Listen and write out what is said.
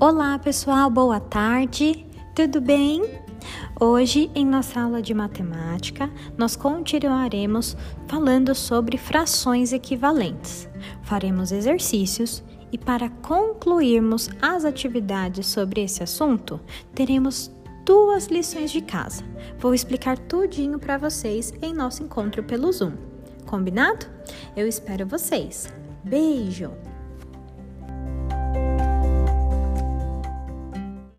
Olá, pessoal, boa tarde. Tudo bem? Hoje, em nossa aula de matemática, nós continuaremos falando sobre frações equivalentes. Faremos exercícios e para concluirmos as atividades sobre esse assunto, teremos duas lições de casa. Vou explicar tudinho para vocês em nosso encontro pelo Zoom. Combinado? Eu espero vocês. Beijo!